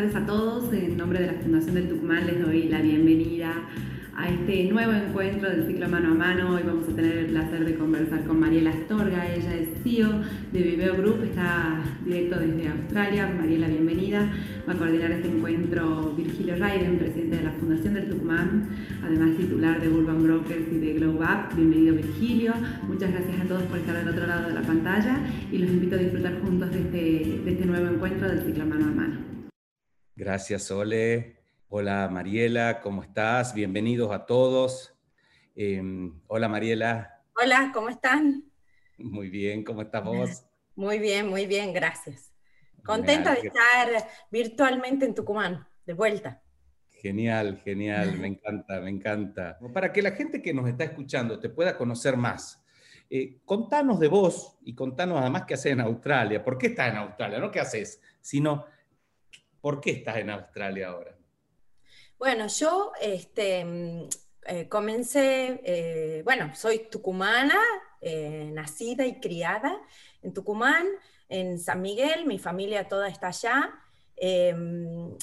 tardes a todos. En nombre de la Fundación del Tucumán les doy la bienvenida a este nuevo encuentro del ciclo Mano a Mano. Hoy vamos a tener el placer de conversar con Mariela Astorga. Ella es CEO de Viveo Group, está directo desde Australia. Mariela, bienvenida. Va a coordinar este encuentro Virgilio Raiden, presidente de la Fundación del Tucumán, además titular de Urban Brokers y de Globe Up. Bienvenido, Virgilio. Muchas gracias a todos por estar al otro lado de la pantalla y los invito a disfrutar juntos de este, de este nuevo encuentro del ciclo Mano a Mano. Gracias, Ole. Hola Mariela, ¿cómo estás? Bienvenidos a todos. Em, hola Mariela. Hola, ¿cómo están? Muy bien, ¿cómo estás vos? Muy bien, muy bien, gracias. Contenta de estar virtualmente en Tucumán, de vuelta. Genial, genial, me encanta, me encanta. Para que la gente que nos está escuchando te pueda conocer más, eh, contanos de vos y contanos además qué haces en Australia. ¿Por qué estás en Australia? No qué haces, sino por qué estás en Australia ahora. Bueno, yo este, eh, comencé, eh, bueno, soy tucumana, eh, nacida y criada en Tucumán, en San Miguel, mi familia toda está allá. Em,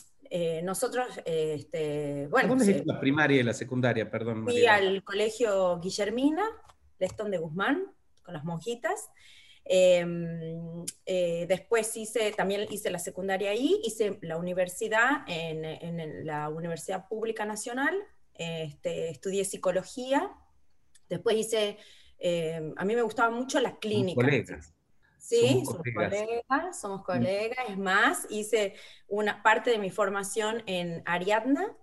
nosotros, este, bueno... ¿Dónde es la primaria y la secundaria, perdón? Fui al colegio Guillermina, Lestón de Guzmán, con las monjitas. Em, eh, después hice, también hice la secundaria ahí, hice la universidad en, la Universidad Pública Nacional, este, estudié psicología, después hice, em, a mí me gustaba mucho la clínica. Colegas. Sí, somos colegas. somos mm. colegas, es más, hice una parte de mi formación en Ariadna,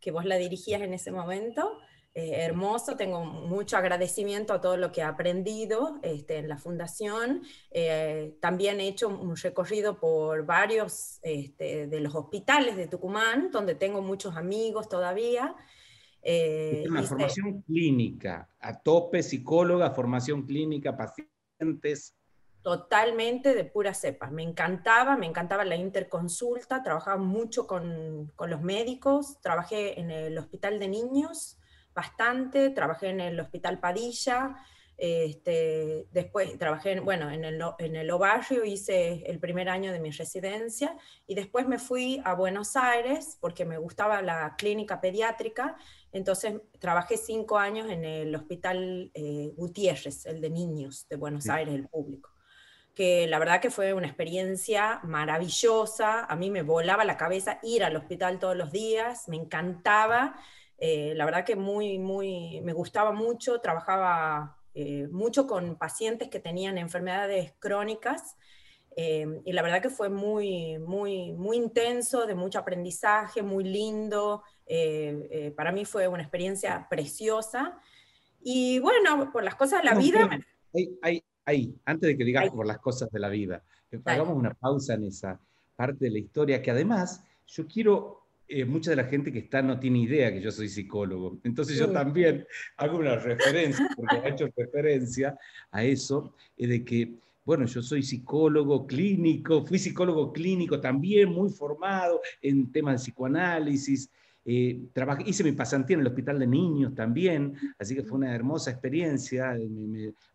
que vos la dirigías en ese momento, eh, hermoso, tengo mucho agradecimiento a todo lo que he aprendido este, en la fundación. Eh, también he hecho un recorrido por varios este, de los hospitales de Tucumán, donde tengo muchos amigos todavía. Eh, una formación clínica, a tope, psicóloga, formación clínica, pacientes. Totalmente de pura cepa. Me encantaba, me encantaba la interconsulta, trabajaba mucho con, con los médicos, trabajé en el hospital de niños, bastante, trabajé en el Hospital Padilla, este, después trabajé en, bueno, en el, en el Obarrio, hice el primer año de mi residencia y después me fui a Buenos Aires porque me gustaba la clínica pediátrica, entonces trabajé cinco años en el Hospital eh, Gutiérrez, el de niños de Buenos Aires, el público que la verdad que fue una experiencia maravillosa, a mí me volaba la cabeza ir al hospital todos los días, me encantaba, eh, la verdad que muy, muy, me gustaba mucho, trabajaba eh, mucho con pacientes que tenían enfermedades crónicas eh, y la verdad que fue muy, muy, muy intenso, de mucho aprendizaje, muy lindo. para mí fue una experiencia preciosa. Y bueno, por las cosas de la vida... Ahí, ahí, antes de que digas por las cosas de la vida, hagamos una pausa en esa parte de la historia que además yo quiero eh, mucha de la gente que está no tiene idea que yo soy psicólogo. Entonces yo también hago una referencia, porque he hecho referencia a eso, eh, de que, bueno, yo soy psicólogo clínico, fui psicólogo clínico también, muy formado en temas de psicoanálisis. Eh, hice mi pasantía en el hospital de niños también, así que fue una hermosa experiencia.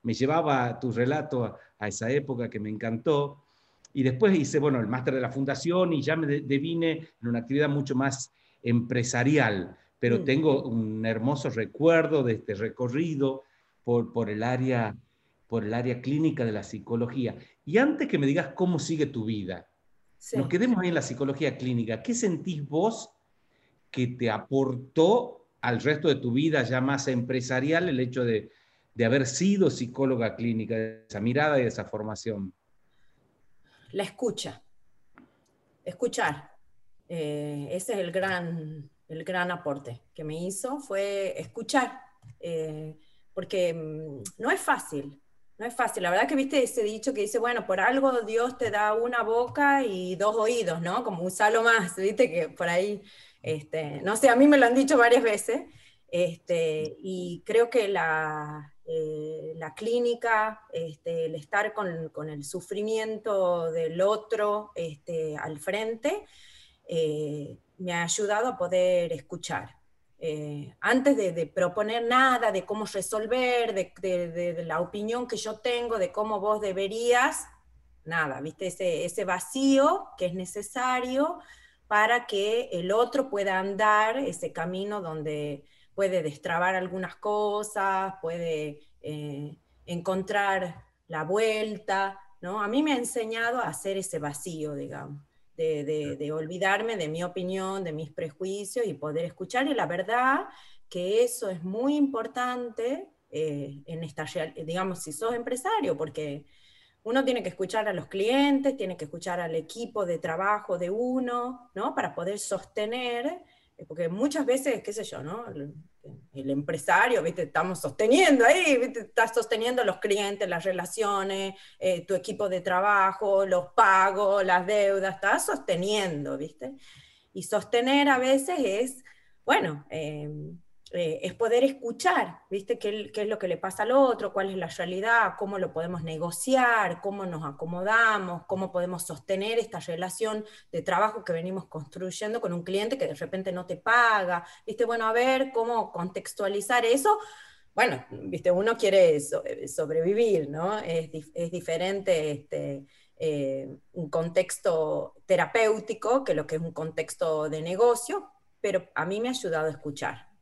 Me, llevaba tu relato a esa época que me encantó. Y después hice, bueno, el máster de la fundación y ya me devine en una actividad mucho más empresarial, pero mm. tengo un hermoso recuerdo de este recorrido por, por, el área, por el área clínica de la psicología. Y antes que me digas cómo sigue tu vida, nos quedemos ahí en la psicología clínica. ¿Qué sentís vos que te aportó al resto de tu vida ya más empresarial el hecho de, de haber sido psicóloga clínica, de esa mirada y de esa formación? La escucha. Escuchar. Eh, ese es el gran, el gran aporte que me hizo, fue escuchar. Eh, porque mm, no es fácil, no es fácil. La verdad que viste ese dicho que dice, bueno, por algo Dios te da una boca y dos oídos, ¿no? Como usarlo más, viste que por ahí, este, no sé, a mí me lo han dicho varias veces. Este, y creo que la, eh, la clínica, este, el estar con, el sufrimiento del otro este, al frente, eh, me ha ayudado a poder escuchar. Eh, antes de, proponer nada, de cómo resolver, de, la opinión que yo tengo, de cómo vos deberías, nada, ¿viste? Ese, ese vacío que es necesario para que el otro pueda andar ese camino donde puede destrabar algunas cosas, puede eh, encontrar la vuelta, ¿no? A mí me ha enseñado a hacer ese vacío, digamos, de, olvidarme de mi opinión, de mis prejuicios y poder escuchar. Y la verdad que eso es muy importante eh, en esta, digamos, si sos empresario, porque uno tiene que escuchar a los clientes, tiene que escuchar al equipo de trabajo de uno, ¿no? Para poder sostener, porque muchas veces, qué sé yo, ¿no? el empresario, ¿viste? Estamos sosteniendo ahí, ¿viste? Estás sosteniendo los clientes, las relaciones, eh, tu equipo de trabajo, los pagos, las deudas, estás sosteniendo, ¿viste? Y sostener a veces es, bueno, eh, eh, es poder escuchar, ¿viste? ¿Qué, ¿Qué, es lo que le pasa al otro? ¿Cuál es la realidad? ¿Cómo lo podemos negociar? ¿Cómo nos acomodamos? ¿Cómo podemos sostener esta relación de trabajo que venimos construyendo con un cliente que de repente no te paga? ¿Viste? Bueno, a ver cómo contextualizar eso. Bueno, ¿viste? Uno quiere eh, sobrevivir, ¿no? Es, es diferente este, eh, un contexto terapéutico que lo que es un contexto de negocio, pero a mí me ha ayudado a escuchar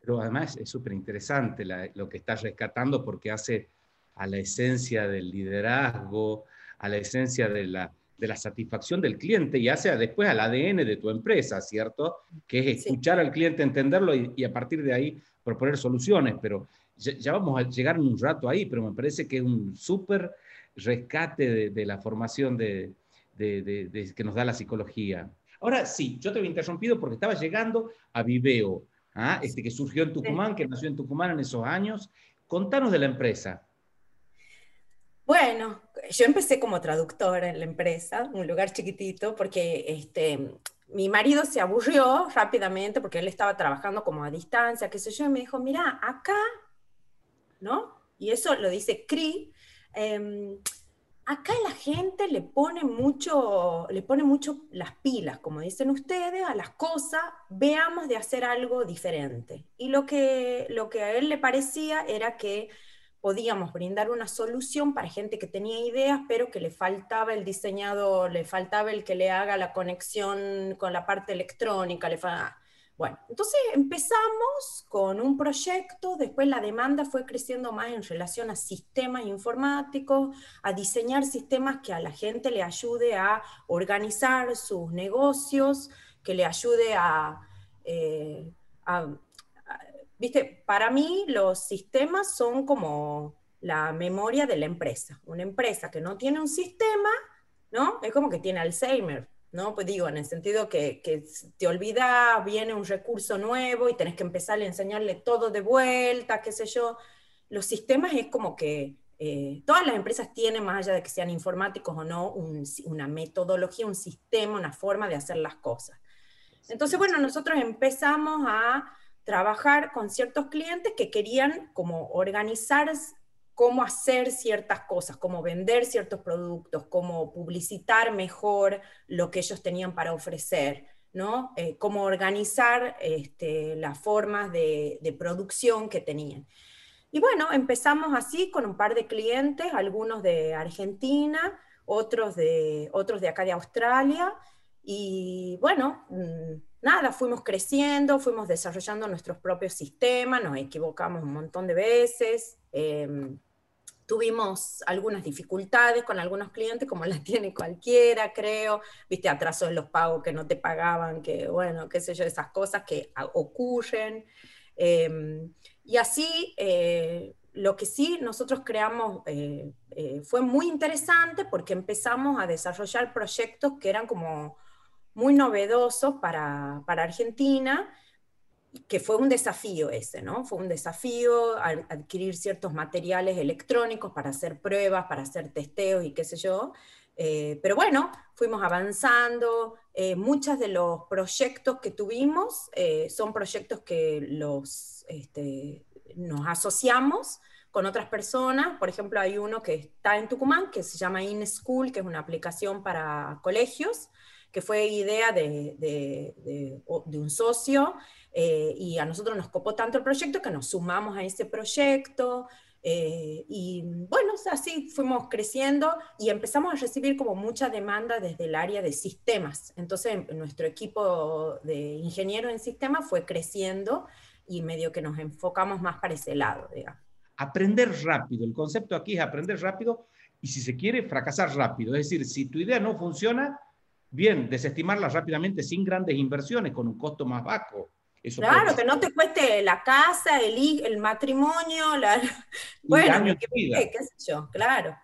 pero además es súper interesante lo que estás rescatando porque hace a la esencia del liderazgo, a la esencia de la, de la satisfacción del cliente y hace después al ADN de tu empresa, ¿cierto? Que es escuchar al cliente, entenderlo y, a partir de ahí proponer soluciones. Pero ya, vamos a llegar un rato ahí, pero me parece que es un súper rescate de, la formación de, que nos da la psicología. Ahora sí, yo te había interrumpido porque estaba llegando a Viveo. ¿Ah? este, que surgió en Tucumán, que nació en Tucumán en esos años. Contanos de la empresa. Bueno, yo empecé como traductora en la empresa, un lugar chiquitito, porque este, mi marido se aburrió rápidamente porque él estaba trabajando como a distancia, qué sé yo, y me dijo, mira, acá, ¿no? Y eso lo dice CRI, em, acá la gente le pone mucho, le pone mucho las pilas, como dicen ustedes, a las cosas, veamos de hacer algo diferente. Y lo que, lo que a él le parecía era que podíamos brindar una solución para gente que tenía ideas, pero que le faltaba el diseñador, le faltaba el que le haga la conexión con la parte electrónica, le faltaba bueno, entonces empezamos con un proyecto, después la demanda fue creciendo más en relación a sistemas informáticos, a diseñar sistemas que a la gente le ayude a organizar sus negocios, que le ayude a, eh, viste, para mí los sistemas son como la memoria de la empresa. Una empresa que no tiene un sistema, ¿no? Es como que tiene Alzheimer, ¿no? Pues digo, en el sentido que, te olvida, viene un recurso nuevo y tenés que empezar a enseñarle todo de vuelta, qué sé yo. Los sistemas es como que eh, todas las empresas tienen, más allá de que sean informáticos o no, una metodología, un sistema, una forma de hacer las cosas. Entonces, bueno, nosotros empezamos a trabajar con ciertos clientes que querían como organizar cómo hacer ciertas cosas, cómo vender ciertos productos, cómo publicitar mejor lo que ellos tenían para ofrecer, ¿no? Eh, cómo organizar este, las formas de, producción que tenían. Y bueno, empezamos así con un par de clientes, algunos de Argentina, otros de, otros de acá de Australia, y bueno, mm, nada, fuimos creciendo, fuimos desarrollando nuestros propios sistemas, nos equivocamos un montón de veces. Em, Tuvimos algunas dificultades con algunos clientes, como las tiene cualquiera, creo. Viste, atraso en los pagos que no te pagaban, que bueno, qué sé yo, esas cosas que ocurren. Em, y así, eh, lo que sí nosotros creamos eh, eh, fue muy interesante porque empezamos a desarrollar proyectos que eran como muy novedosos para, para Argentina que fue un desafío ese, ¿no? Fue un desafío adquirir ciertos materiales electrónicos para hacer pruebas, para hacer testeos y qué sé yo. Eh, pero bueno, fuimos avanzando. Eh, muchos de los proyectos que tuvimos eh, son proyectos que los, este, nos asociamos con otras personas. Por ejemplo, hay uno que está en Tucumán que se llama InSchool, que es una aplicación para colegios, que fue idea de, de, de un socio eh, y a nosotros nos copó tanto el proyecto que nos sumamos a ese proyecto. Eh, y bueno, así fuimos creciendo y empezamos a recibir como mucha demanda desde el área de sistemas. Entonces nuestro equipo de ingenieros en sistemas fue creciendo y medio que nos enfocamos más para ese lado. Aprender rápido, el concepto aquí es aprender rápido y si se quiere, fracasar rápido. Es decir, si tu idea no funciona, bien, desestimarla rápidamente sin grandes inversiones, con un costo más bajo claro, que no te cueste la casa, el, el matrimonio, la... bueno, qué, qué sé yo, claro.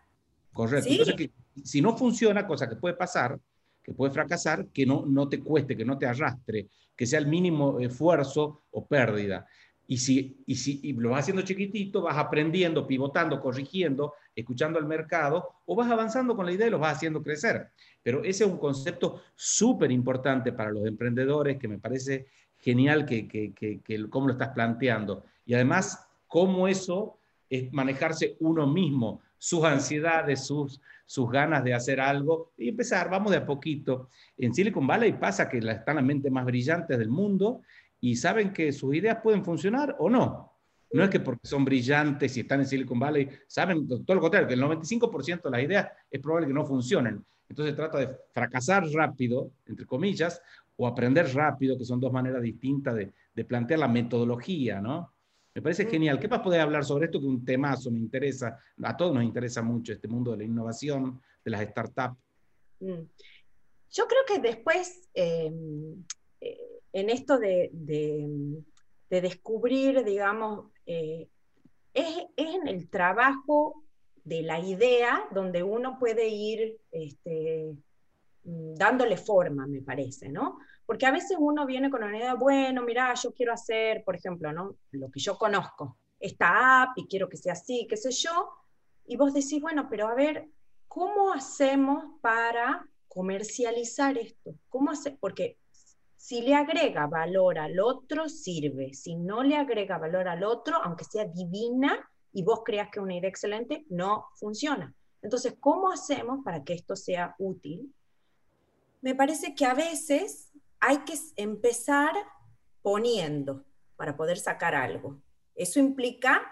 Correcto. Entonces, si no funciona, cosa que puede pasar, que puede fracasar, que no, no te cueste, que no te arrastre, que sea el mínimo esfuerzo o pérdida. Y si, y si y lo vas haciendo chiquitito, vas aprendiendo, pivotando, corrigiendo, escuchando al mercado, o vas avanzando con la idea y lo vas haciendo crecer. Pero ese es un concepto súper importante para los emprendedores que me parece genial que, cómo lo estás planteando. Y además, cómo eso es manejarse uno mismo, sus ansiedades, sus, sus ganas de hacer algo y empezar, vamos de a poquito. En Silicon Valley pasa que están las mentes más brillantes del mundo y saben que sus ideas pueden funcionar o no. No es que porque son brillantes y están en Silicon Valley, saben todo lo contrario, que el 95% de las ideas es probable que no funcionen. Entonces trata de fracasar rápido, entre comillas, o aprender rápido, que son dos maneras distintas de, de plantear la metodología, ¿no? Me parece genial. ¿Qué más podés hablar sobre esto? Que un temazo me interesa, a todos nos interesa mucho este mundo de la innovación, de las startups. Mm. Yo creo que después, em, eh, en esto de, de, descubrir, digamos, eh, es, en el trabajo de la idea donde uno puede ir este, mm, dándole forma, me parece, ¿no? Porque a veces uno viene con una idea, bueno, mira, yo quiero hacer, por ejemplo, ¿no? lo que yo conozco, esta app y quiero que sea así, qué sé yo, y vos decís, bueno, pero a ver, ¿cómo hacemos para comercializar esto? ¿Cómo hace? Porque si le agrega valor al otro, sirve. Si no le agrega valor al otro, aunque sea divina y vos creas que es una idea excelente, no funciona. Entonces, ¿cómo hacemos para que esto sea útil? Me parece que a veces hay que empezar poniendo para poder sacar algo. Eso implica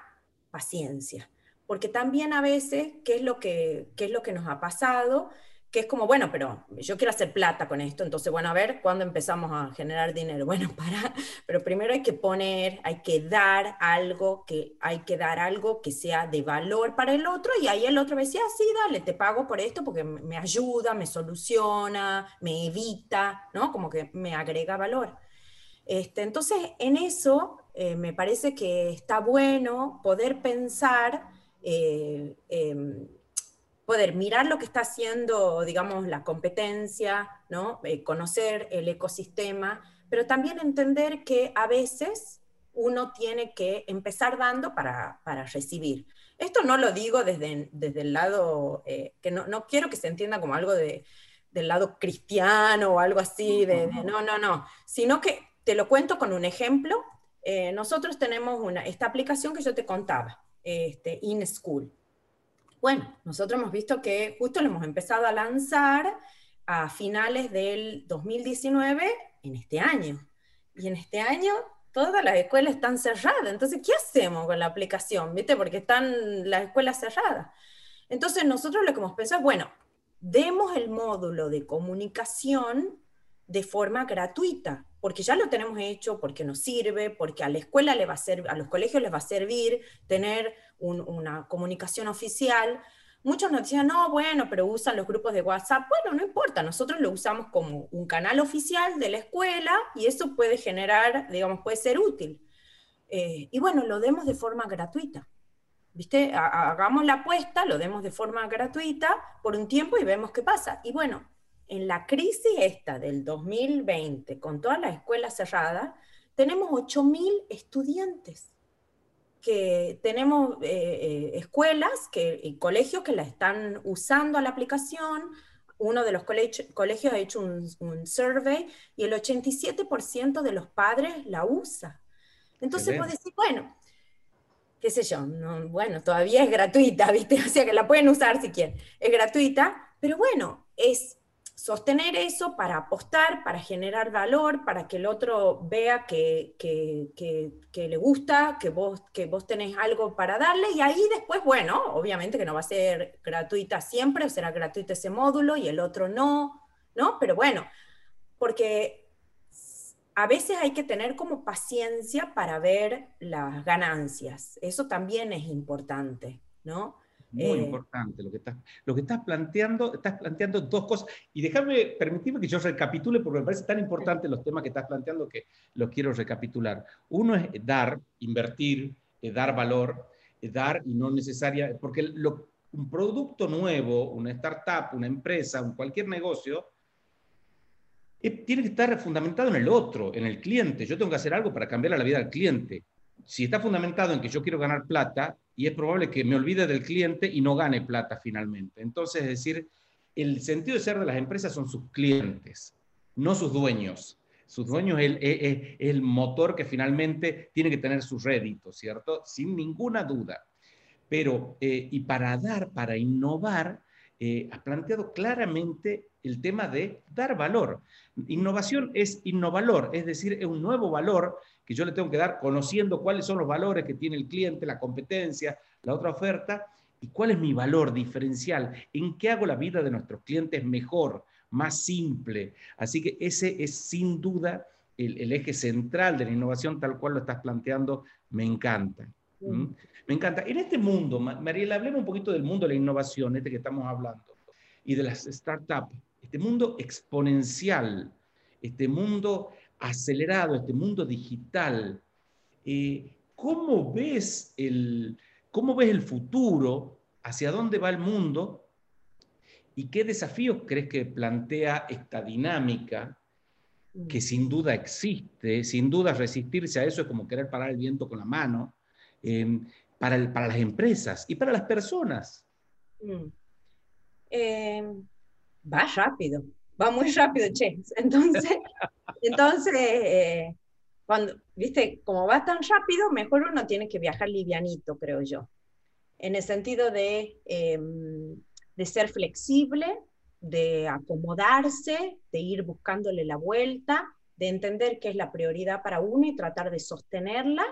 paciencia, porque también a veces, ¿qué es lo que, qué es lo que nos ha pasado? Que es como, bueno, pero yo quiero hacer plata con esto, entonces, bueno, a ver, ¿cuándo empezamos a generar dinero? Bueno, para, pero primero hay que poner, hay que dar algo, que hay que dar algo que sea de valor para el otro, y ahí el otro me decía, ah, sí, dale, te pago por esto porque me ayuda, me soluciona, me evita, ¿no? Como que me agrega valor. Este, entonces, en eso eh, me parece que está bueno poder pensar eh, em, poder mirar lo que está haciendo, digamos, la competencia, ¿no? Eh, conocer el ecosistema, pero también entender que a veces uno tiene que empezar dando para, para recibir. Esto no lo digo desde, desde el lado, eh, que no, no, quiero que se entienda como algo de, del lado cristiano o algo así, de, no, no, no, sino que te lo cuento con un ejemplo. Eh, nosotros tenemos una, esta aplicación que yo te contaba, este, In School. Bueno, nosotros hemos visto que justo lo hemos empezado a lanzar a finales del 2019 en este año. Y en este año todas las escuelas están cerradas. Entonces, ¿qué hacemos con la aplicación? ¿Viste? Porque están las escuelas cerradas. Entonces, nosotros lo que hemos pensado es, bueno, demos el módulo de comunicación de forma gratuita, porque ya lo tenemos hecho, porque nos sirve, porque a la escuela le va a servir, a los colegios les va a servir tener una comunicación oficial. Muchos nos decían, no, bueno, pero usan los grupos de WhatsApp. Bueno, no importa, nosotros lo usamos como un canal oficial de la escuela y eso puede generar, digamos, puede ser útil. Eh, y bueno, lo demos de forma gratuita. ¿Viste? Hagamos la apuesta, lo demos de forma gratuita por un tiempo y vemos qué pasa. Y bueno, en la crisis esta del 2020, con todas las escuelas cerradas, tenemos 8.000 estudiantes que tenemos eh, eh, escuelas que, y colegios que la están usando a la aplicación. Uno de los colegios ha hecho un, survey y el 87% de los padres la usa. Entonces vos decís, bueno, qué sé yo, no, bueno, todavía es gratuita, ¿viste? O sea que la pueden usar si quieren. Es gratuita, pero bueno, es sostener eso para apostar, para generar valor, para que el otro vea que, le gusta, que vos, que vos tenés algo para darle, y ahí después, bueno, obviamente que no va a ser gratuita siempre, será gratuito ese módulo y el otro no, ¿no? Pero bueno, porque a veces hay que tener como paciencia para ver las ganancias, eso también es importante, ¿no? Muy eh, importante lo que, estás, lo que estás planteando. Estás planteando dos cosas. Y déjame, permitirme que yo recapitule, porque me parece tan importante los temas que estás planteando que los quiero recapitular. Uno es dar, invertir, eh, dar valor, eh, dar y no necesaria, porque lo, un producto nuevo, una startup, una empresa, un cualquier negocio, tiene que estar fundamentado en el otro, en el cliente. Yo tengo que hacer algo para cambiar la vida del cliente. Si está fundamentado en que yo quiero ganar plata, y es probable que me olvide del cliente y no gane plata finalmente. Entonces, es decir, el sentido de ser de las empresas son sus clientes, no sus dueños. Sus dueños es el, el motor que finalmente tiene que tener sus réditos, ¿cierto? Sin ninguna duda. Pero, eh, y para dar, para innovar, eh, has planteado claramente el tema de dar valor. Innovación es innovalor, es decir, es un nuevo valor que yo le tengo que dar conociendo cuáles son los valores que tiene el cliente, la competencia, la otra oferta, y cuál es mi valor diferencial, en qué hago la vida de nuestros clientes mejor, más simple. Así que ese es sin duda el, eje central de la innovación tal cual lo estás planteando, me encanta. Me encanta. En este mundo, Mariela, hablemos un poquito del mundo de la innovación, este que estamos hablando, y de las startups, este mundo exponencial, este mundo acelerado, este mundo digital, eh, ¿cómo, ves el, ¿cómo ves el futuro? ¿Hacia dónde va el mundo? ¿Y qué desafíos crees que plantea esta dinámica que sin duda existe? Sin duda resistirse a eso es como querer parar el viento con la mano. Em, para, para, las empresas y para las personas. Mm. Em, va rápido, va muy rápido, che. Entonces, entonces eh, cuando, viste, como va tan rápido, mejor uno tiene que viajar livianito, creo yo. En el sentido de, em, de ser flexible, de acomodarse, de ir buscándole la vuelta, de entender qué es la prioridad para uno y tratar de sostenerla.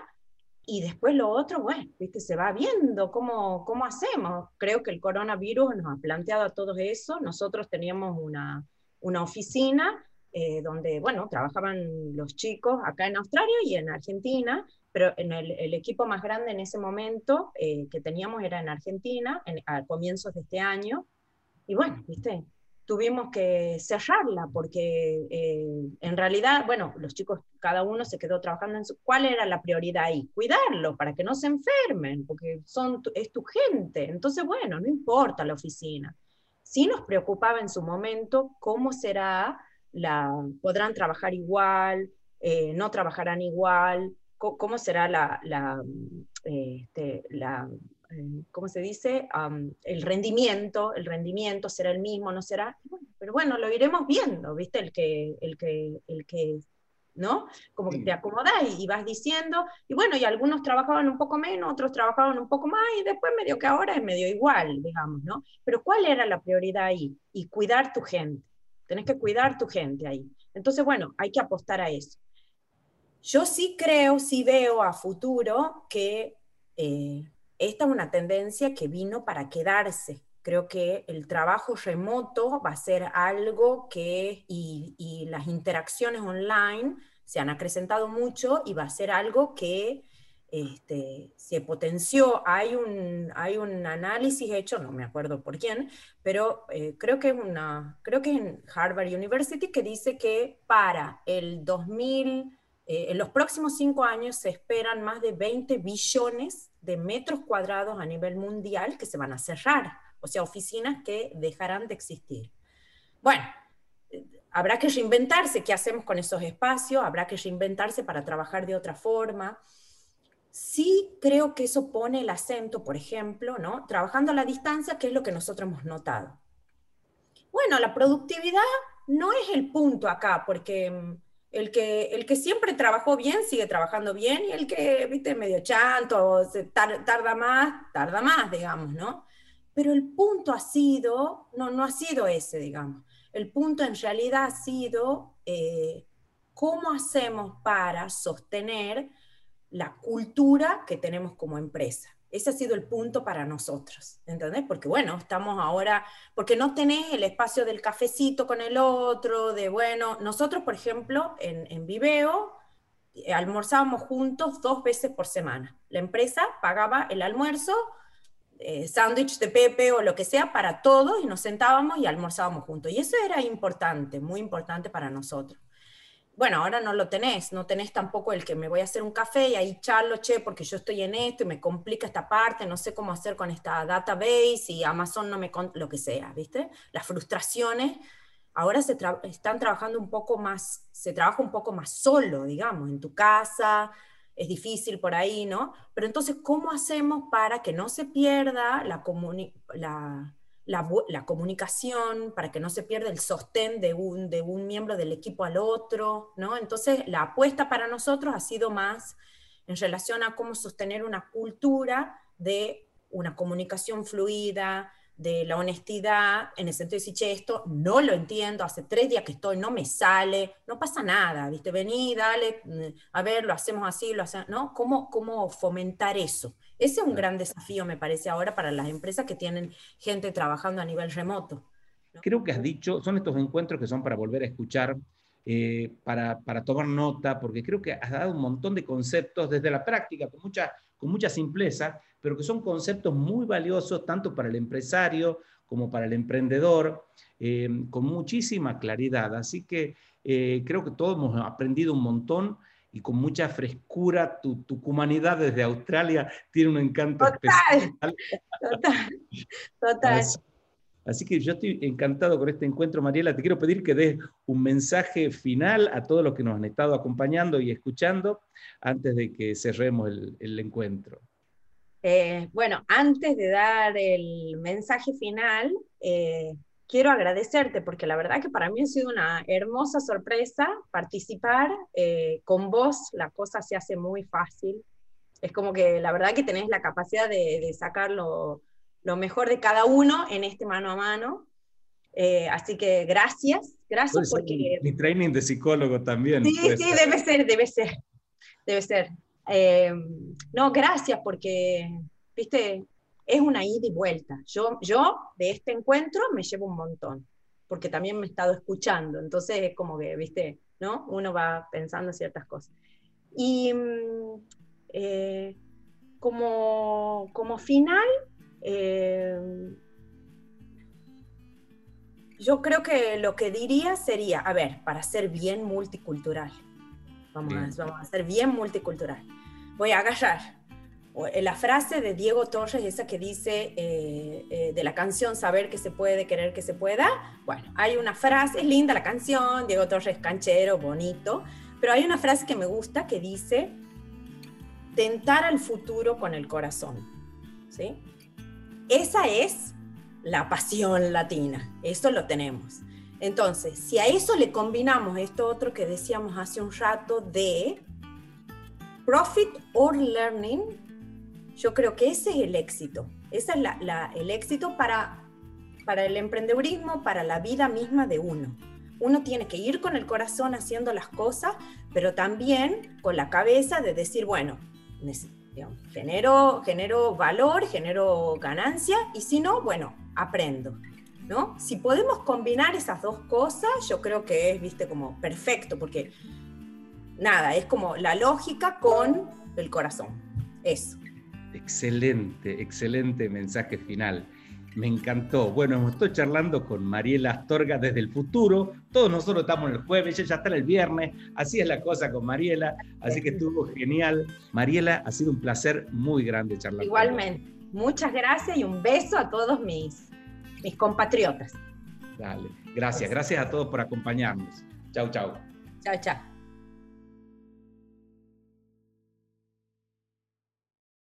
Y después lo otro, bueno, viste, se va viendo cómo, cómo hacemos. Creo que el coronavirus nos ha planteado a todos eso. Nosotros teníamos una, una oficina eh, donde, bueno, trabajaban los chicos acá en Australia y en Argentina, pero en el, equipo más grande en ese momento eh, que teníamos era en Argentina, a comienzos de este año, y bueno, viste, tuvimos que cerrarla porque eh, en realidad, bueno, los chicos, cada uno se quedó trabajando en su... ¿Cuál era la prioridad ahí? Cuidarlo para que no se enfermen, porque son, es tu gente. Entonces, bueno, no importa la oficina sí nos preocupaba en su momento cómo será, la, podrán trabajar igual, eh, no trabajarán igual, cómo, será la, este, ¿cómo se dice? el rendimiento, el rendimiento será el mismo, no será, pero bueno, lo iremos viendo, ¿viste? El que, el que, el que ¿no? Como que te acomodás y, vas diciendo, y bueno, y algunos trabajaban un poco menos, otros trabajaban un poco más, y después medio que ahora es medio igual, digamos, ¿no? Pero ¿cuál era la prioridad ahí? Y cuidar tu gente. Tenés que cuidar tu gente ahí. Entonces, bueno, hay que apostar a eso. Yo sí creo, sí veo a futuro que eh, esta es una tendencia que vino para quedarse. Creo que el trabajo remoto va a ser algo que, y, las interacciones online se han acrecentado mucho y va a ser algo que este, se potenció. Hay un, hay un análisis hecho, no me acuerdo por quién, pero eh, creo, que una, creo que en Harvard University que dice que para el 2000, eh, en los próximos cinco años se esperan más de 20 billones de metros cuadrados a nivel mundial que se van a cerrar o sea, oficinas que dejarán de existir. Bueno, habrá que reinventarse qué hacemos con esos espacios, habrá que reinventarse para trabajar de otra forma. Sí creo que eso pone el acento, por ejemplo, ¿no? Trabajando a la distancia, que es lo que nosotros hemos notado. Bueno, la productividad no es el punto acá, porque mm, el que, el que siempre trabajó bien sigue trabajando bien y el que, viste, medio chanto, se tarda más, tarda más, digamos, ¿no? pero el punto ha sido, no, no ha sido ese, digamos. el punto en realidad ha sido eh, cómo hacemos para sostener la cultura que tenemos como empresa. Ese ha sido el punto para nosotros, ¿entendés? Porque bueno, estamos ahora, porque no tenés el espacio del cafecito con el otro, de bueno, nosotros por ejemplo en, en Viveo eh, almorzábamos juntos dos veces por semana. La empresa pagaba el almuerzo, eh, sándwich de Pepe o lo que sea para todos y nos sentábamos y almorzábamos juntos. Y eso era importante, muy importante para nosotros bueno, ahora no lo tenés, no tenés tampoco el que me voy a hacer un café y ahí charlo, che, porque yo estoy en esto y me complica esta parte, no sé cómo hacer con esta database y Amazon no me lo que sea, ¿viste? Las frustraciones ahora se están trabajando un poco más, se trabaja un poco más solo, digamos, en tu casa, es difícil por ahí, ¿no? Pero entonces, ¿cómo hacemos para que no se pierda la, la la, comunicación, para que no se pierda el sostén de un, de un miembro del equipo al otro, ¿no? Entonces, la apuesta para nosotros ha sido más en relación a cómo sostener una cultura de una comunicación fluida, de la honestidad, en el sentido de decir, che, esto no lo entiendo, hace tres días que estoy, no me sale, no pasa nada, ¿viste? Vení, dale, mm, a ver, lo hacemos así, lo hacemos, ¿no? ¿Cómo, cómo fomentar eso? Ese es un gran desafío, me parece, ahora para las empresas que tienen gente trabajando a nivel remoto. Creo que has dicho, son estos encuentros que son para volver a escuchar, eh, para, para, tomar nota, porque creo que has dado un montón de conceptos desde la práctica, con mucha, con mucha simpleza, pero que son conceptos muy valiosos tanto para el empresario como para el emprendedor, eh, con muchísima claridad. Así que eh, creo que todos hemos aprendido un montón y con mucha frescura. Tu, tu humanidad desde Australia tiene un encanto especial. Total, total. Así, que yo estoy encantado con este encuentro, Mariela. Te quiero pedir que des un mensaje final a todos los que nos han estado acompañando y escuchando antes de que cerremos el, encuentro. Eh, bueno, antes de dar el mensaje final, eh, quiero agradecerte porque la verdad que para mí ha sido una hermosa sorpresa participar. Eh, con vos la cosa se hace muy fácil. Es como que la verdad que tenés la capacidad de, sacar lo, mejor de cada uno en este mano a mano. Eh, así que gracias, gracias porque... Mi training de psicólogo también. Sí, sí, debe ser, debe ser, debe ser. Eh, no, gracias porque, viste, es una ida y vuelta. Yo, yo de este encuentro me llevo un montón, porque también me he estado escuchando, entonces es como que, viste, ¿no? Uno va pensando ciertas cosas. Y mm, eh, como, como final, eh, yo creo que lo que diría sería, a ver, para ser bien multicultural, vamos, A, vamos a ser bien multicultural, voy a agarrar la frase de Diego Torres, esa que dice eh, eh, de la canción Saber que se puede, querer que se pueda. Bueno, hay una frase, es linda la canción, Diego Torres canchero, bonito, pero hay una frase que me gusta que dice, tentar al futuro con el corazón. ¿Sí? Esa es la pasión latina, eso lo tenemos. Entonces, si a eso le combinamos esto otro que decíamos hace un rato de profit or learning, yo creo que ese es el éxito. Ese es el éxito para, para el emprendedurismo, para la vida misma de uno. Uno tiene que ir con el corazón haciendo las cosas, pero también con la cabeza de decir, bueno, genero, genero valor, genero ganancia, y si no, bueno, aprendo. ¿no? Si podemos combinar esas dos cosas, yo creo que es, viste, como perfecto, porque nada, es como la lógica con el corazón. Eso. Excelente, excelente mensaje final. Me encantó. Bueno, estado charlando con Mariela Astorga desde el futuro. Todos nosotros estamos el jueves, ella ya está el viernes. Así es la cosa con Mariela. Así que estuvo genial. Mariela, ha sido un placer muy grande charlar. Igualmente. Muchas gracias y un beso a todos mis, mis compatriotas. Dale. Gracias. Gracias a todos por acompañarnos. Chau, chau. Chao, chao.